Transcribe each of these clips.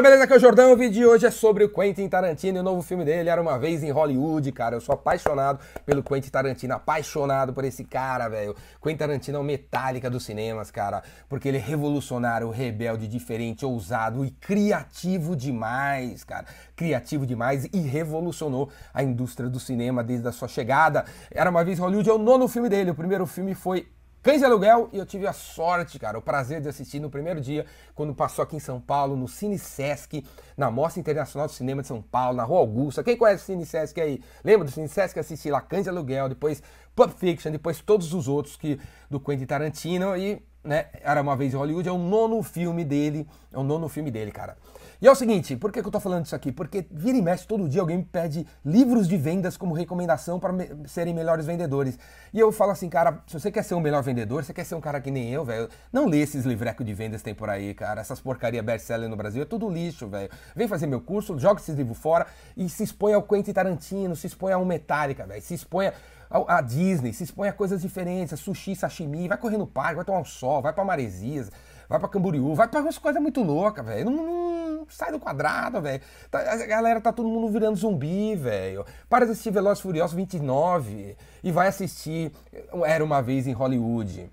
galera, beleza? Aqui é o Jordão. O vídeo de hoje é sobre o Quentin Tarantino e o novo filme dele. Era uma vez em Hollywood, cara. Eu sou apaixonado pelo Quentin Tarantino, apaixonado por esse cara, velho. Quentin Tarantino é o Metallica dos cinemas, cara, porque ele é revolucionário, rebelde, diferente, ousado e criativo demais, cara. Criativo demais e revolucionou a indústria do cinema desde a sua chegada. Era uma vez em Hollywood, é o nono filme dele. O primeiro filme foi Cães de Aluguel, e eu tive a sorte, cara, o prazer de assistir no primeiro dia, quando passou aqui em São Paulo, no Cine Sesc, na Mostra Internacional do Cinema de São Paulo, na Rua Augusta. Quem conhece o Cine Sesc aí? Lembra do Cine Sesc? Assisti lá Cães de Aluguel, depois Pulp Fiction, depois todos os outros que do Quentin Tarantino e, né, Era Uma Vez em Hollywood, é o nono filme dele, é o nono filme dele, cara. E é o seguinte, por que, eu tô falando isso aqui? Porque vira e mexe todo dia alguém me pede livros de vendas como recomendação para me serem melhores vendedores. E eu falo assim, cara, se você quer ser um melhor vendedor, você quer ser um cara que nem eu, velho, não lê esses livrecos de vendas que tem por aí, cara. Essas porcaria best-seller no Brasil é tudo lixo, velho. Vem fazer meu curso, joga esses livros fora e se expõe ao Quentin Tarantino, se expõe a um Metallica, velho. Se expõe a Disney, se expõe a coisas diferentes, a sushi, sashimi, vai correr no parque, vai tomar um sol, vai pra Maresias, vai pra Camboriú, vai pra umas coisas muito loucas, velho. Não, não, sai do quadrado, velho. Tá, a galera tá todo mundo virando zumbi, velho. Para de assistir Velozes Furiosos 29 e vai assistir Era Uma Vez em Hollywood.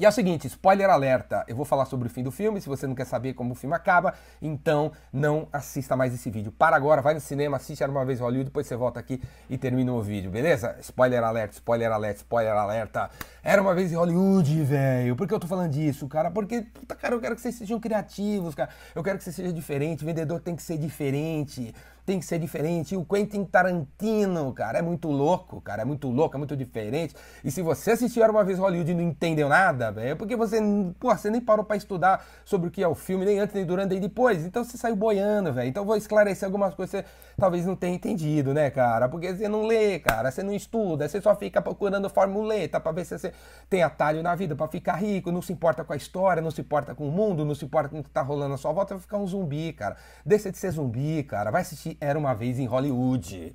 E é o seguinte, spoiler alerta, eu vou falar sobre o fim do filme, se você não quer saber como o filme acaba, então não assista mais esse vídeo. Para agora, vai no cinema, assiste Era Uma Vez Hollywood, depois você volta aqui e termina o vídeo, beleza? Spoiler alerta, spoiler alerta, spoiler alerta. Era Uma Vez em Hollywood, velho. Por que eu tô falando disso, cara? Porque, puta, cara, eu quero que vocês sejam criativos, cara. Eu quero que você seja diferente, vendedor tem que ser diferente tem que ser diferente. E o Quentin Tarantino, cara, é muito louco, cara, é muito louco, é muito diferente. E se você assistiu uma vez Hollywood e não entendeu nada, velho, é porque você, pô, você nem parou para estudar sobre o que é o filme, nem antes, nem durante, nem depois. Então você saiu boiando, velho. Então vou esclarecer algumas coisas que você talvez não tenha entendido, né, cara? Porque você não lê, cara, você não estuda, você só fica procurando formuleta para ver se você tem atalho na vida, para ficar rico, não se importa com a história, não se importa com o mundo, não se importa com o que tá rolando na sua volta, vai ficar um zumbi, cara. Deixa de ser zumbi, cara. Vai assistir era uma vez em Hollywood.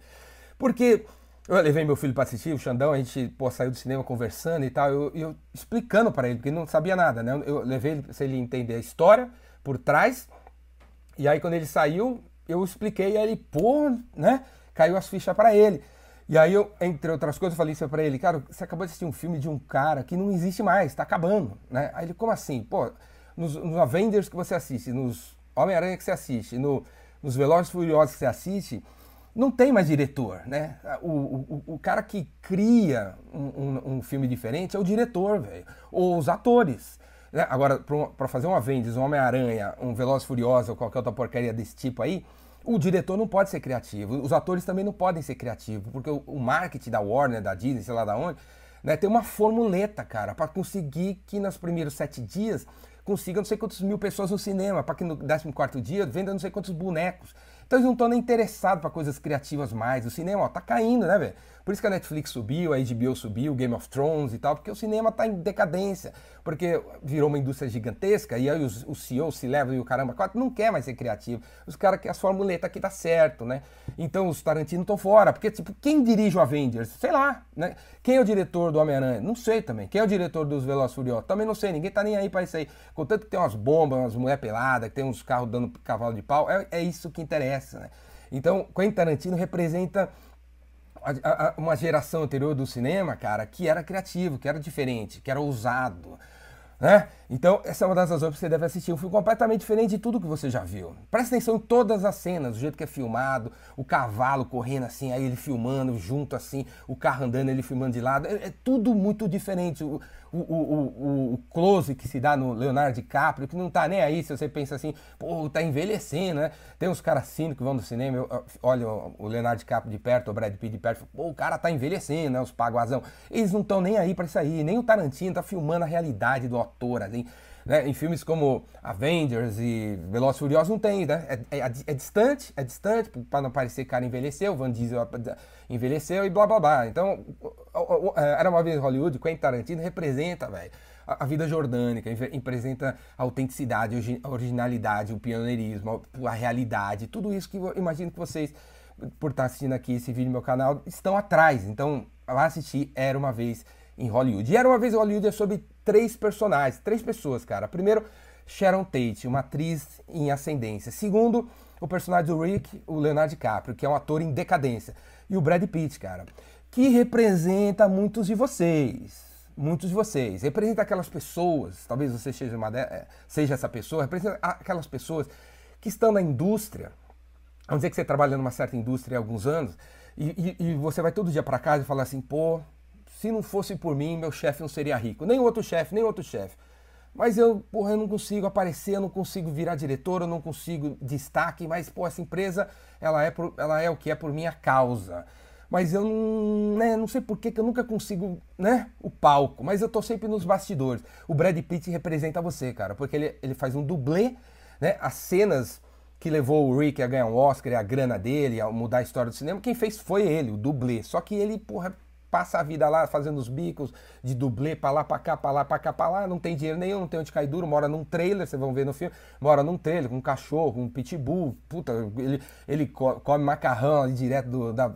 Porque eu levei meu filho para assistir, o Xandão, a gente pô, saiu do cinema conversando e tal, eu, eu explicando para ele, porque ele não sabia nada, né? Eu levei ele para ele entender a história por trás, e aí quando ele saiu, eu expliquei, aí ele, pô, né? Caiu as fichas para ele. E aí eu, entre outras coisas, falei isso para ele, cara, você acabou de assistir um filme de um cara que não existe mais, está acabando, né? Aí ele, como assim? Pô, nos, nos Avengers que você assiste, nos Homem-Aranha que você assiste, no nos Velozes Furiosos que você assiste, não tem mais diretor, né? O, o, o cara que cria um, um, um, filme diferente é o diretor, velho. Ou os atores. Né? Agora, para fazer um Avengers, um Homem-Aranha, um Velozes Furiosos ou qualquer outra porcaria desse tipo aí, o diretor não pode ser criativo. Os atores também não podem ser criativos, porque o, o marketing da Warner, da Disney, sei lá da onde, né, tem uma formuleta, cara, para conseguir que nos primeiros sete dias consiga não sei quantos mil pessoas no cinema, para que no 14 dia venda não sei quantos bonecos. Então eles não estão nem interessados para coisas criativas mais. O cinema, ó, tá caindo, né, velho? Por isso que a Netflix subiu, a HBO subiu, Game of Thrones e tal, porque o cinema tá em decadência. Porque virou uma indústria gigantesca e aí os, o CEO, se leva e o caramba, quatro, não quer mais ser criativo. Os caras querem as formuletas que dá certo, né? Então os Tarantino estão fora. Porque, tipo, quem dirige o Avengers? Sei lá, né? Quem é o diretor do Homem-Aranha? Não sei também. Quem é o diretor dos Velozes Furiosos? Também não sei. Ninguém tá nem aí pra isso aí. Contanto que tem umas bombas, umas mulher peladas, que tem uns carros dando cavalo de pau, é, é isso que interessa, né? Então, Quentin Tarantino representa uma geração anterior do cinema, cara, que era criativo, que era diferente, que era ousado. Né? Então, essa é uma das razões que você deve assistir um filme completamente diferente de tudo que você já viu. Presta atenção em todas as cenas, o jeito que é filmado, o cavalo correndo assim, aí ele filmando junto assim, o carro andando, ele filmando de lado. É, é tudo muito diferente. O, o, o, o, close que se dá no Leonardo DiCaprio, que não tá nem aí se você pensa assim, pô, tá envelhecendo, né? Tem uns caras cínicos que vão no cinema, olha o Leonardo DiCaprio de perto, o Brad Pitt de perto, pô, o cara tá envelhecendo, né? Os paguazão. Eles não estão nem aí para isso aí, nem o Tarantino tá filmando a realidade do ator ali. Né? Em filmes como Avengers e Velozes Furiosos não tem, né? É, é, é distante, é distante, para não parecer que o cara envelheceu, Van Diesel envelheceu e blá blá blá. Então, é, era uma vez Hollywood, Quentin Tarantino representa, velho, a, vida jordânica, representa a autenticidade, a originalidade, o pioneirismo, a realidade, tudo isso que eu imagino que vocês, por estar assistindo aqui esse vídeo no meu canal, estão atrás. Então, lá assistir Era Uma Vez em Hollywood. E Era Uma Vez Hollywood é sobre três personagens, três pessoas, cara. Primeiro, Sharon Tate, uma atriz em ascendência. Segundo, o personagem do Rick, o Leonardo DiCaprio, que é um ator em decadência. E o Brad Pitt, cara, que representa muitos de vocês. Muitos de vocês. Representa aquelas pessoas, talvez você seja, uma de, é, seja essa pessoa, representa aquelas pessoas que estão na indústria. Vamos dizer que você trabalha numa certa indústria há alguns anos e, e, e você vai todo dia para casa e fala assim: pô, se não fosse por mim, meu chefe não seria rico. Nem outro chefe, nem outro chefe. Mas eu, porra, eu não consigo aparecer, eu não consigo virar diretor, eu não consigo destaque, mas, pô, essa empresa, ela é, por, ela é o que é por minha causa. Mas eu não, né, não sei por que, eu nunca consigo, né, o palco, mas eu tô sempre nos bastidores. O Brad Pitt representa você, cara, porque ele, ele faz um dublê, né, as cenas que levou o Rick a ganhar um Oscar a grana dele, a mudar a história do cinema, quem fez foi ele, o dublê. Só que ele, porra, passa a vida lá fazendo os bicos de dublê pra lá, pra cá, pra lá, pra cá, pra lá, não tem dinheiro nenhum, não tem onde cair duro, mora num trailer, vocês vão ver no filme, mora num trailer com um cachorro, um pitbull, puta, ele, ele come macarrão ali direto do, da...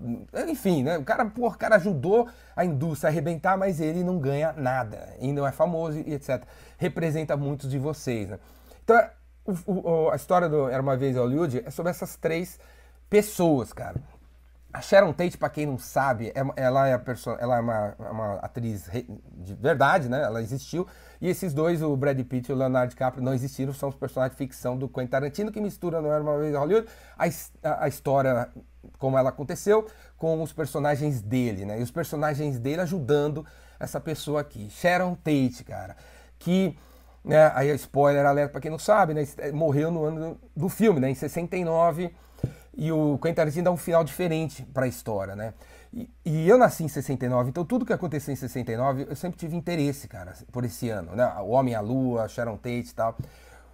Enfim, né, o cara, porra, o cara ajudou a indústria a arrebentar, mas ele não ganha nada, ainda não é famoso e etc. Representa muitos de vocês, né. Então, o, o, a história do Era Uma Vez Hollywood é sobre essas três pessoas, cara. A Sharon Tate, para quem não sabe, é, ela é, ela é uma, uma, atriz de verdade, né? Ela existiu. E esses dois, o Brad Pitt e o Leonardo DiCaprio, não existiram, são os personagens de ficção do Quentin Tarantino, que mistura, não era uma vez Hollywood, a, a, história como ela aconteceu com os personagens dele, né? E os personagens dele ajudando essa pessoa aqui. Sharon Tate, cara, que né, aí spoiler alerta para quem não sabe, né, morreu no ano do filme, né, em 69 e o Quentin Tarantino dá um final diferente para a história, né? E, e, eu nasci em 69, então tudo que aconteceu em 69 eu sempre tive interesse, cara, por esse ano, né? O Homem à Lua, Sharon Tate e tal.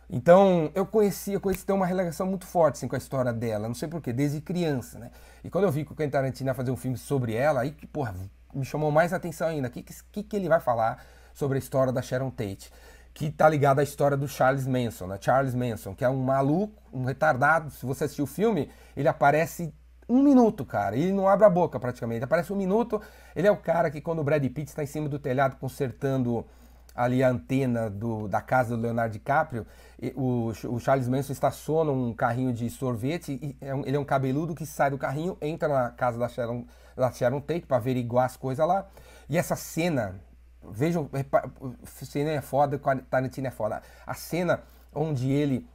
Então eu conheci, eu conheci ter uma relação muito forte assim, com a história dela, não sei porquê, desde criança, né? E quando eu vi que o Quentin Tarantino ia fazer um filme sobre ela, aí que, porra, me chamou mais atenção ainda. O que, que, que ele vai falar sobre a história da Sharon Tate? Que tá ligado à história do Charles Manson, né? Charles Manson, que é um maluco, um retardado. Se você assistir o filme, ele aparece um minuto, cara. Ele não abre a boca praticamente. Ele aparece um minuto. Ele é o cara que quando o Brad Pitt está em cima do telhado consertando ali a antena do, da casa do Leonardo DiCaprio, o, o, Charles Manson estaciona um carrinho de sorvete é um, ele é um cabeludo que sai do carrinho, entra na casa da Sharon, da Sharon Tate para averiguar as coisas lá. E essa cena Vejam, o cinema é foda, Tarantino é foda. A cena onde ele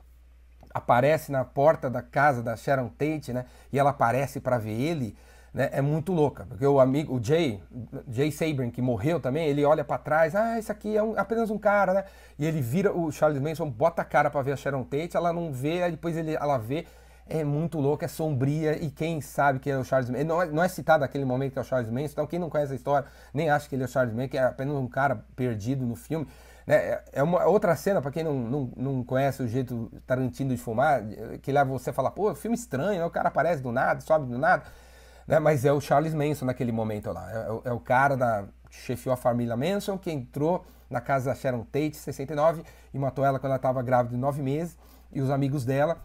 aparece na porta da casa da Sharon Tate, né? E ela aparece para ver ele, né? É muito louca, porque o amigo, o Jay, Jay Sabrin, que morreu também, ele olha para trás, ah, isso aqui é um, apenas um cara, né? E ele vira o Charles Manson, bota a cara para ver a Sharon Tate, ela não vê, aí depois ele, ela vê, é muito louco, é sombria e quem sabe que é o Charles Manson, não é, não é citado naquele momento que é o Charles Manson, então quem não conhece a história nem acha que ele é o Charles Manson, que é apenas um cara perdido no filme. Né? É, é uma outra cena, para quem não, não, não conhece o jeito Tarantino de fumar, que leva você a falar, pô, filme estranho, né? o cara aparece do nada, sobe do nada, né? mas é o Charles Manson naquele momento lá, é, é o cara da, que chefiou a família Manson, que entrou na casa da Sharon Tate, 69, e matou ela quando ela estava grávida de nove meses, e os amigos dela,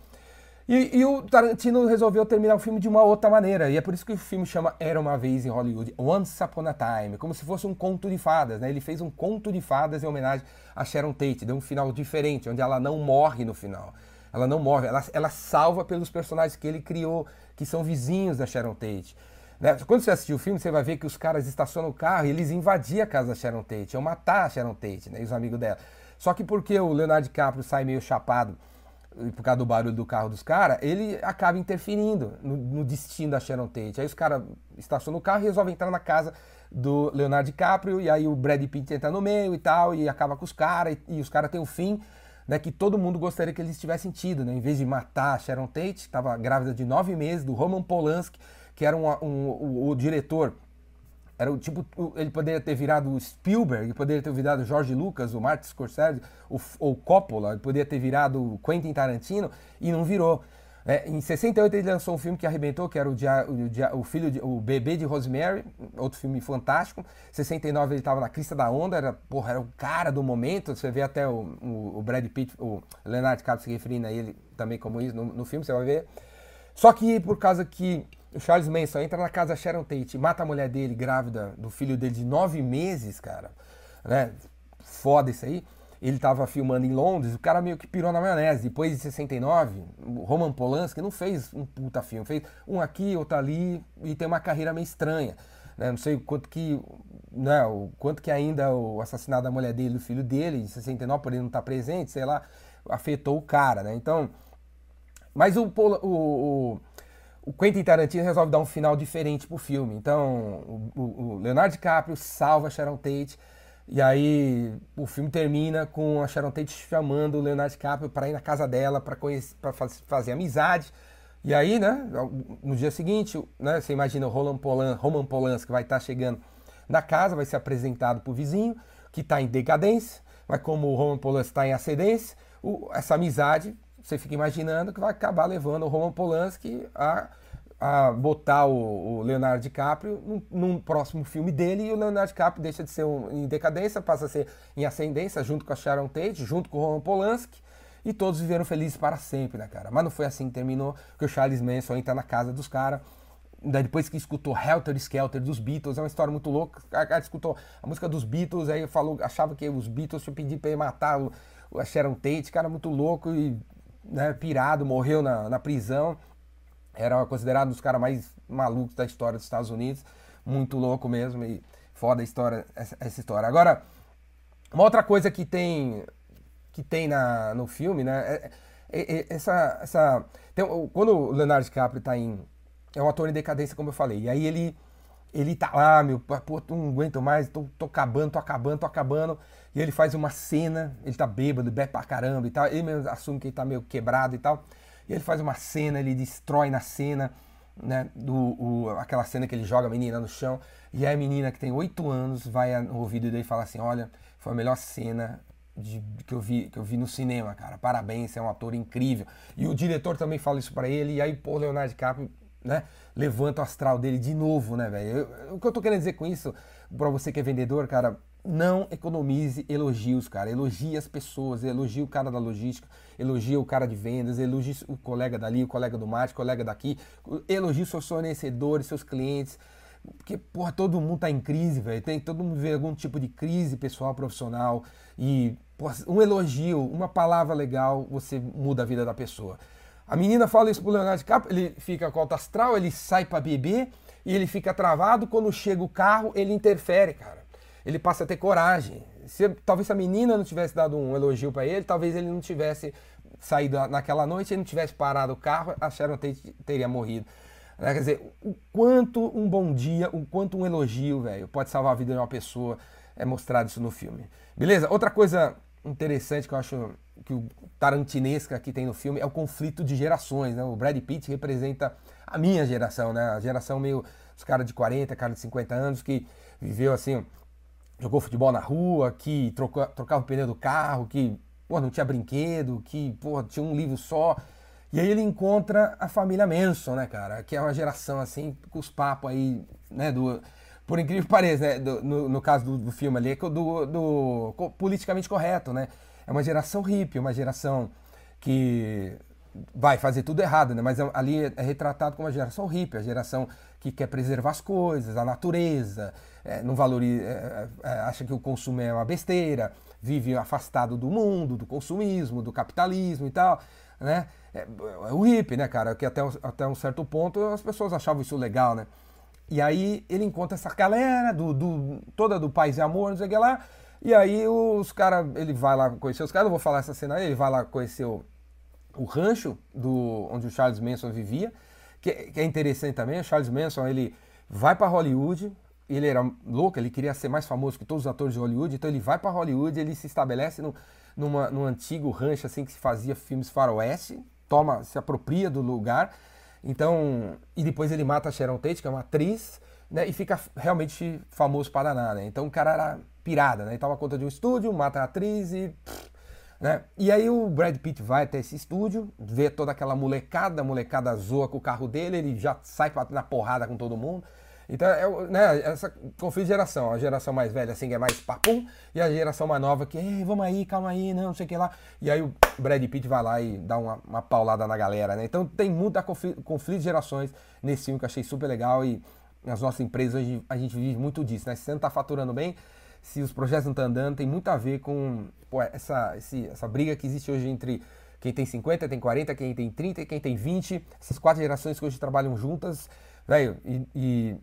e, e, o Tarantino resolveu terminar o filme de uma outra maneira, e é por isso que o filme chama Era Uma Vez em Hollywood, Once Upon a Time, como se fosse um conto de fadas, né? Ele fez um conto de fadas em homenagem a Sharon Tate, deu um final diferente, onde ela não morre no final. Ela não morre, ela, ela salva pelos personagens que ele criou, que são vizinhos da Sharon Tate. Né? Quando você assistir o filme, você vai ver que os caras estacionam o carro e eles invadiam a casa da Sharon Tate, iam matar a Sharon Tate, né? E os amigos dela. Só que porque o Leonardo DiCaprio sai meio chapado por causa do barulho do carro dos caras, ele acaba interferindo no, no, destino da Sharon Tate. Aí os caras estacionam o carro e resolvem entrar na casa do Leonardo DiCaprio, e aí o Brad Pitt entra no meio e tal, e acaba com os caras, e, e, os caras têm um fim né, que todo mundo gostaria que eles tivessem tido, né? Em vez de matar a Sharon Tate, que estava grávida de nove meses, do Roman Polanski, que era um, um, o, o diretor era o tipo, ele poderia ter virado o Spielberg, poderia ter virado o George Lucas, o Martin Scorsese, o, ou Coppola, poderia ter virado Quentin Tarantino e não virou. É, em 68 ele lançou um filme que arrebentou, que era o, dia, o, dia, o filho, de, o bebê de Rosemary, outro filme fantástico. Em 69 ele estava na crista da onda, era, porra, era o cara do momento. Você vê até o, o, o Brad Pitt, o Leonardo DiCaprio se referindo a ele também como isso no, no filme, você vai ver. Só que por causa que o Charles Manson entra na casa da Sharon Tate, mata a mulher dele grávida do filho dele de nove meses, cara, né? Foda isso aí. ele estava filmando em Londres, o cara meio que pirou na maionese. Depois de 69, o Roman Polanski não fez um puta filme, fez um aqui, outro ali, e tem uma carreira meio estranha. Né? Não sei quanto que, né, o quanto que ainda o assassinato da mulher dele, do filho dele, em 69, por ele não estar tá presente, sei lá, afetou o cara, né? Então, mas o, o, o, o Quentin Tarantino resolve dar um final diferente pro filme. Então, o, o Leonardo DiCaprio salva Sharon Tate, e aí o filme termina com a Sharon Tate chamando o Leonardo DiCaprio para ir na casa dela para fazer amizade. E aí, né, no dia seguinte, né, você imagina o Roman, Polan, Roman Polanski vai estar tá chegando na casa, vai ser apresentado para o vizinho, que está em decadência, mas como o Roman Polanski está em ascendência, essa amizade, você fica imaginando que vai acabar levando o Roman Polanski a a botar o, o Leonardo DiCaprio num, num, próximo filme dele e o Leonardo DiCaprio deixa de ser um, em decadência, passa a ser em ascendência, junto com a Sharon Tate, junto com o Roman Polanski, e todos viveram felizes para sempre, né, cara? Mas não foi assim que terminou, que o Charles Manson entra na casa dos caras, depois que escutou Helter Skelter dos Beatles, é uma história muito louca, o cara escutou a música dos Beatles, aí falou, achava que os Beatles tinham pedido para ele matar o, a Sharon Tate, cara muito louco e né, pirado, morreu na, na prisão, era considerado um dos caras mais malucos da história dos Estados Unidos. Muito louco mesmo e foda a história, essa, essa história. Agora, uma outra coisa que tem que tem na, no filme, né? É, é, é, essa, essa, tem, quando o Leonardo DiCaprio tá em. É um ator em decadência, como eu falei. E aí ele. Ele tá lá, meu, pô, não aguento mais, tô, tô acabando, tô acabando, tô acabando. E ele faz uma cena, ele tá bêbado, bebe pra caramba e tal. Ele mesmo assume que ele tá meio quebrado e tal. E ele faz uma cena, ele destrói na cena, né? Do, o, aquela cena que ele joga a menina no chão. E aí a menina que tem oito anos vai no ouvido dele e fala assim: Olha, foi a melhor cena de, que, eu vi, que eu vi no cinema, cara. Parabéns, você é um ator incrível. E o diretor também fala isso para ele. E aí, pô, Leonardo DiCaprio, né? Levanta o astral dele de novo, né, velho? O que eu tô querendo dizer com isso, para você que é vendedor, cara, não economize elogios, cara. Elogie as pessoas, elogie o cara da logística, elogie o cara de vendas, elogie o colega dali, o colega do marketing, o colega daqui, elogie seus fornecedores, seus clientes. Porque, porra, todo mundo tá em crise, velho. Tem todo mundo vê algum tipo de crise pessoal, profissional. E, porra, um elogio, uma palavra legal, você muda a vida da pessoa. A menina fala isso pro Leonardo DiCaprio, ele fica com alto astral, ele sai para beber e ele fica travado. Quando chega o carro, ele interfere, cara ele passa a ter coragem. Se, talvez se a menina não tivesse dado um elogio para ele, talvez ele não tivesse saído naquela noite, ele não tivesse parado o carro, a Sharon Tate teria morrido. Né? Quer dizer, o quanto um bom dia, o quanto um elogio, velho, pode salvar a vida de uma pessoa, é mostrado isso no filme. Beleza? Outra coisa interessante que eu acho que o tarantinesca que tem no filme é o conflito de gerações, né? O Brad Pitt representa a minha geração, né? A geração meio os caras de 40, cara de 50 anos que viveu assim jogou futebol na rua, que trocou, trocava o pneu do carro, que pô, não tinha brinquedo, que pô, tinha um livro só. E aí ele encontra a família Manson, né, cara? Que é uma geração assim, com os papos aí, né, do. Por incrível que pareça, né? Do, no, no, caso do, do, filme ali, é do, do politicamente correto, né? É uma geração hippie, uma geração que vai fazer tudo errado, né? Mas ali é retratado como uma geração hippie, a geração que quer preservar as coisas, a natureza, é, não valoriza, é, é, acha que o consumo é uma besteira, vive afastado do mundo, do consumismo, do capitalismo e tal, né? É, é o hippie, né, cara? Que até, até um certo ponto as pessoas achavam isso legal, né? E aí ele encontra essa galera do, do toda do paz e amor, não sei o que lá. E aí os caras, ele vai lá conhecer os caras, não vou falar essa cena aí, ele vai lá conhecer o, o rancho do onde o Charles Manson vivia, que, que é interessante também. O Charles Manson ele vai para Hollywood, ele era louco, ele queria ser mais famoso que todos os atores de Hollywood, então ele vai para Hollywood, ele se estabelece no, numa, num antigo rancho assim que se fazia filmes faroeste, toma, se apropria do lugar, então e depois ele mata a Sharon Tate, que é uma atriz, né, e fica realmente famoso para nada. Né? Então o cara era pirada, né? Ele toma conta de um estúdio, mata a atriz e né? E aí o Brad Pitt vai até esse estúdio, vê toda aquela molecada, a molecada zoa com o carro dele, ele já sai na porrada com todo mundo. Então, é, né, essa conflito de geração. A geração mais velha, assim, que é mais papum, e a geração mais nova que, vamos aí, calma aí, não, não sei o que lá. E aí o Brad Pitt vai lá e dá uma, uma paulada na galera, né? Então tem muita conflito, conflito de gerações nesse filme que eu achei super legal e nas nossas empresas a gente vive muito disso, né? Se você não tá faturando bem, se os projetos não estão andando, tem muito a ver com pô, essa, esse, essa briga que existe hoje entre quem tem 50, tem 40, quem tem 30 e quem tem 20. Essas quatro gerações que hoje trabalham juntas, velho, e, e,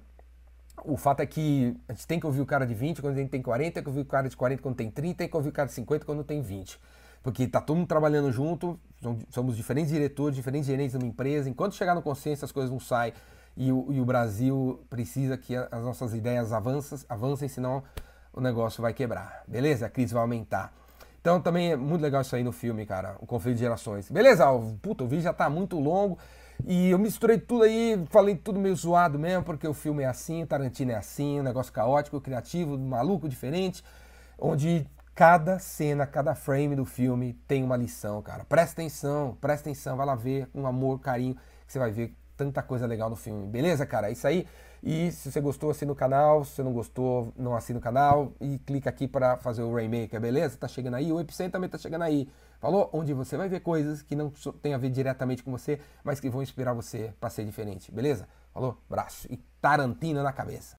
o fato é que a gente tem que ouvir o cara de 20 quando tem 40, tem que ouvir o cara de 40 quando tem 30, tem que ouvir o cara de 50 quando tem 20. Porque tá todo mundo trabalhando junto, somos diferentes diretores, diferentes gerentes de uma empresa. Enquanto chegar no consenso, as coisas não saem. E o, e o Brasil precisa que as nossas ideias avancem, avancem, senão o negócio vai quebrar. Beleza? A crise vai aumentar. Então também é muito legal isso aí no filme, cara, o conflito de gerações. Beleza, puta, o vídeo já tá muito longo e eu misturei tudo aí, falei tudo meio zoado mesmo, porque o filme é assim, o Tarantino é assim, um negócio caótico, criativo, maluco, diferente, onde cada cena, cada frame do filme tem uma lição, cara. Presta atenção, presta atenção, vai lá ver com amor, carinho, que você vai ver tanta coisa legal no filme. Beleza, cara? É isso aí. E se você gostou, assina o canal. Se você não gostou, não assina o canal. E clica aqui para fazer o Rainmaker, beleza? Tá chegando aí. O Epicenter também tá chegando aí. Falou? Onde você vai ver coisas que não tem a ver diretamente com você, mas que vão inspirar você para ser diferente, beleza? Falou? Braço. E Tarantino na cabeça.